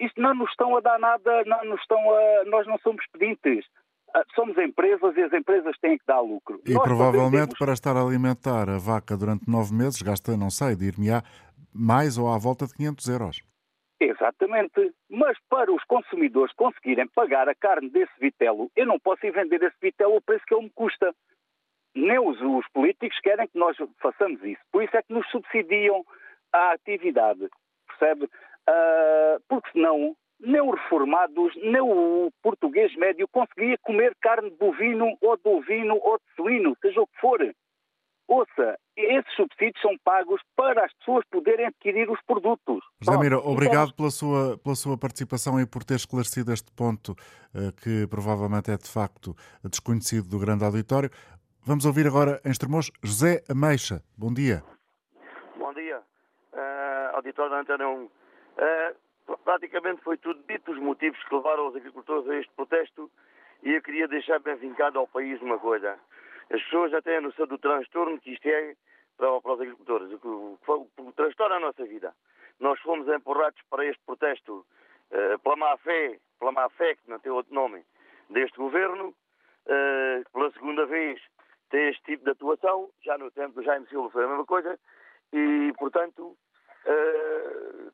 S17: Isto não nos estão a dar nada, não nos estão a, nós não somos pedintes. Ah, somos empresas e as empresas têm que dar lucro.
S2: E
S17: nós
S2: provavelmente para estar a alimentar a vaca durante nove meses gasta, não sei, dir-me-á, mais ou à volta de 500 euros.
S17: Exatamente. Mas para os consumidores conseguirem pagar a carne desse vitelo, eu não posso ir vender esse vitelo ao preço que ele me custa. Nem os, os políticos querem que nós façamos isso. Por isso é que nos subsidiam a atividade. Percebe? Uh, porque senão nem os reformados, nem o português médio conseguia comer carne de bovino ou de ovino ou de suíno, seja o que for. Ouça, esses subsídios são pagos para as pessoas poderem adquirir os produtos.
S2: José Mira, obrigado pela sua, pela sua participação e por ter esclarecido este ponto eh, que provavelmente é de facto desconhecido do grande auditório. Vamos ouvir agora em Estremoz José Ameixa. Bom dia.
S18: Bom dia, uh, auditório da Antena 1. Uh, praticamente foi tudo dito os motivos que levaram os agricultores a este protesto e eu queria deixar bem vincado ao país uma coisa. As pessoas já têm a noção do transtorno que isto é para, para os agricultores, o que transtorna a nossa vida. Nós fomos empurrados para este protesto uh, pela má fé, pela má fé, que não tem outro nome, deste governo, uh, pela segunda vez tem este tipo de atuação, já no tempo do Jaime Silva foi a mesma coisa, e, portanto,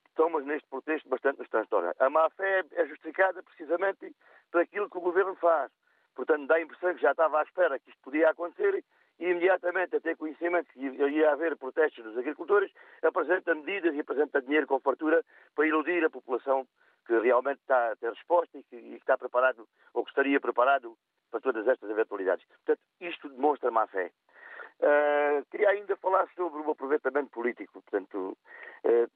S18: estamos neste protesto bastante nos transtorna. A má fé é justificada precisamente por aquilo que o governo faz. Portanto, dá a impressão que já estava à espera que isto podia acontecer e imediatamente a ter conhecimento que ia haver protestos dos agricultores, apresenta medidas e apresenta dinheiro com fartura para iludir a população que realmente está a ter resposta e que, e está preparado ou que estaria preparado para todas estas eventualidades. Portanto, isto demonstra má fé. Uh, queria ainda falar sobre o aproveitamento político. Portanto, uh,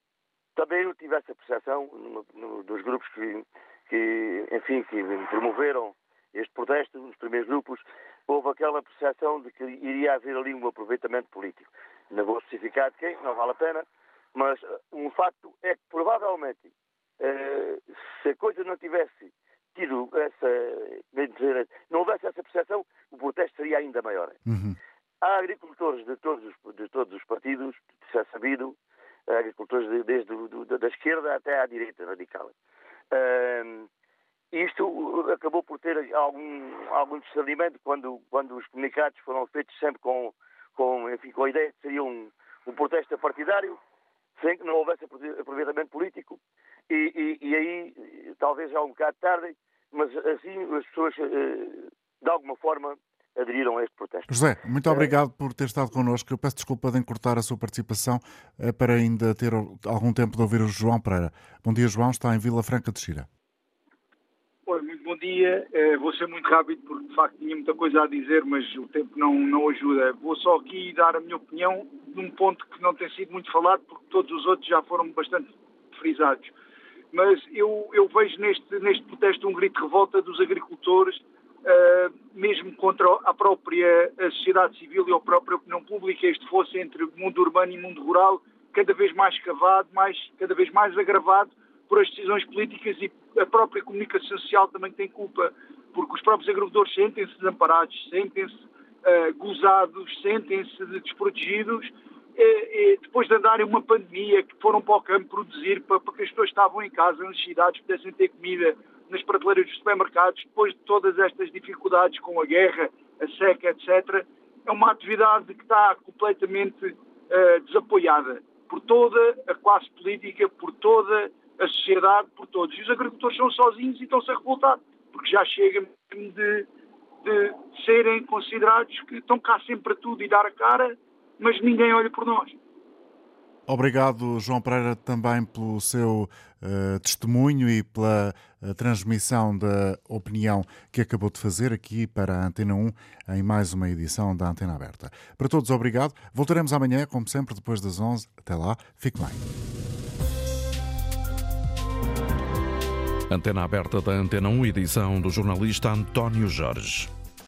S18: também eu tive essa percepção no, no, dos grupos que, que, enfim, que promoveram este protesto, nos primeiros grupos, houve aquela percepção de que iria haver ali um aproveitamento político. Não vou especificar de quem, não vale a pena, mas uh, um facto é que provavelmente, se a coisa não tivesse tido essa, não houvesse essa percepção, o protesto seria ainda maior. Uhum. Há agricultores de todos os, de todos os partidos, isso é sabido, agricultores de, desde do, da esquerda até à direita radical. Uh, isto acabou por ter algum, algum discernimento quando, quando os comunicados foram feitos sempre com, com, enfim, com a ideia de que seria um, um protesto partidário, sem que não houvesse aproveitamento político, e, e, e, aí, talvez já um bocado tarde, mas assim as pessoas, eh, de alguma forma, aderiram a este protesto.
S2: José, muito eh, obrigado por ter estado connosco. Eu peço desculpa de encurtar a sua participação eh, para ainda ter algum tempo de ouvir o João Pereira. Bom dia, João. Está em Vila Franca de Xira
S19: bom dia. Uh, vou ser muito rápido porque de facto tinha muita coisa a dizer, mas o tempo não, não ajuda. Vou só aqui dar a minha opinião de um ponto que não tem sido muito falado porque todos os outros já foram bastante frisados. Mas eu, eu vejo neste, neste protesto um grito de revolta dos agricultores, uh, mesmo contra a própria a sociedade civil e a própria opinião pública, este fosse entre mundo urbano e mundo rural, cada vez mais cavado, mais, cada vez mais agravado por as decisões políticas e a própria comunicação social também tem culpa, porque os próprios agricultores sentem-se desamparados, sentem-se uh, gozados, sentem-se desprotegidos, e, e, depois de andarem uma pandemia, que foram para o campo produzir para, para que as pessoas estavam em casa, nas cidades, pudessem ter comida nas prateleiras dos supermercados, depois de todas estas dificuldades com a guerra, a seca, etc., é uma atividade que está completamente uh, desapoiada por toda a classe política, por toda a sociedade por todos. E os agricultores são sozinhos e estão-se a revoltar, porque já chega de, de serem considerados que estão cá sempre para tudo e dar a cara, mas ninguém olha por nós.
S2: Obrigado, João Pereira, também pelo seu uh, testemunho e pela uh, transmissão da opinião que acabou de fazer aqui para a Antena 1 em mais uma edição da Antena Aberta. Para todos, obrigado. Voltaremos amanhã, como sempre, depois das 11. Até lá, fique bem.
S1: Antena aberta da Antena 1, edição do jornalista António Jorge.